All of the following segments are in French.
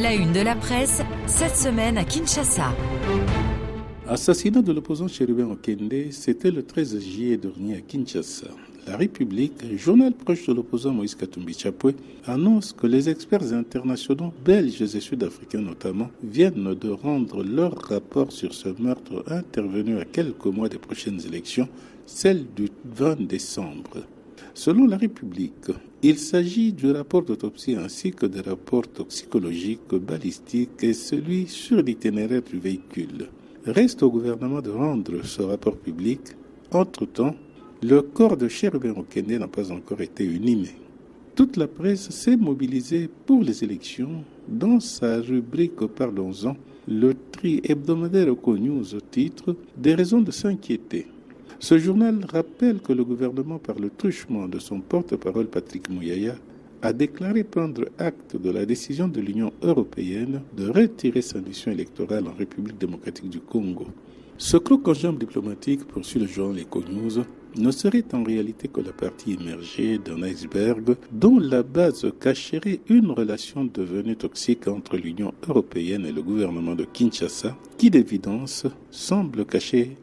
La une de la presse, cette semaine à Kinshasa. Assassinat de l'opposant chérubin Okende, c'était le 13 juillet dernier à Kinshasa. La République, journal proche de l'opposant Moïse Katumbi Chapwe, annonce que les experts internationaux, belges et sud-africains notamment, viennent de rendre leur rapport sur ce meurtre intervenu à quelques mois des prochaines élections, celle du 20 décembre. Selon la République, il s'agit du rapport d'autopsie ainsi que des rapports toxicologiques, balistiques et celui sur l'itinéraire du véhicule. Reste au gouvernement de rendre ce rapport public. Entre-temps, le corps de Cherubin Okende n'a pas encore été unimé. Toute la presse s'est mobilisée pour les élections. Dans sa rubrique Parlons-en, le tri hebdomadaire News au titre Des raisons de s'inquiéter. Ce journal rappelle que le gouvernement, par le truchement de son porte-parole Patrick Mouyaya, a déclaré prendre acte de la décision de l'Union européenne de retirer sa mission électorale en République démocratique du Congo. Ce en jambe diplomatique, poursuit le journal Econews, ne serait en réalité que la partie émergée d'un iceberg dont la base cacherait une relation devenue toxique entre l'Union européenne et le gouvernement de Kinshasa, qui d'évidence semble cacher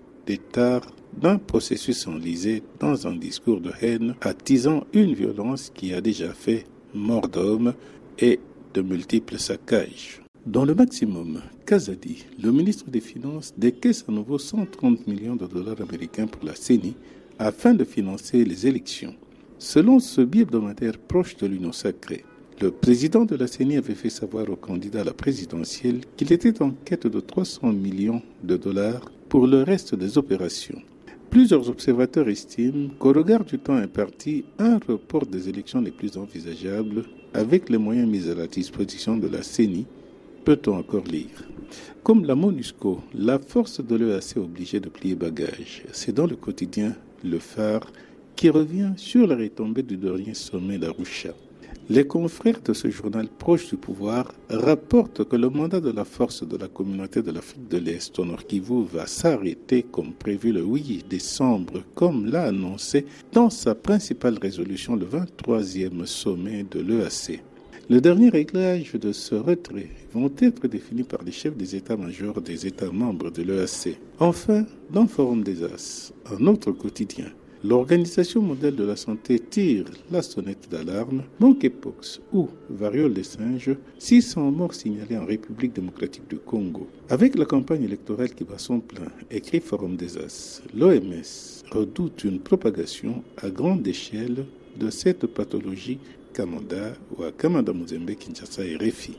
d'un processus enlisé dans un discours de haine attisant une violence qui a déjà fait mort d'hommes et de multiples saccages. Dans le maximum, Kazadi, le ministre des Finances, décaisse à nouveau 130 millions de dollars américains pour la CENI afin de financer les élections. Selon ce billet hebdomadaire proche de l'Union sacrée, le président de la CENI avait fait savoir au candidat à la présidentielle qu'il était en quête de 300 millions de dollars pour le reste des opérations. Plusieurs observateurs estiment qu'au regard du temps imparti, un report des élections les plus envisageables, avec les moyens mis à la disposition de la CENI, peut-on encore lire. Comme la MONUSCO, la force de l'EAC est obligée de plier bagage. C'est dans le quotidien Le Phare qui revient sur la retombée du dernier sommet d'Arusha. Les confrères de ce journal proche du pouvoir rapportent que le mandat de la force de la communauté de l'Afrique de l'Est au Nord Kivu va s'arrêter comme prévu le 8 décembre, comme l'a annoncé dans sa principale résolution le 23e sommet de l'EAC. Le dernier réglage de ce retrait vont être définis par les chefs des états-majors des États membres de l'EAC. Enfin, dans Forum des As, un autre quotidien, L'Organisation mondiale de la santé tire la sonnette d'alarme. Monkeypox ou variole des singes, 600 morts signalés en République démocratique du Congo. Avec la campagne électorale qui va son plein, écrit Forum des As, l'OMS redoute une propagation à grande échelle de cette pathologie Kamanda ou à Kamanda Muzembe, Kinshasa et Refi.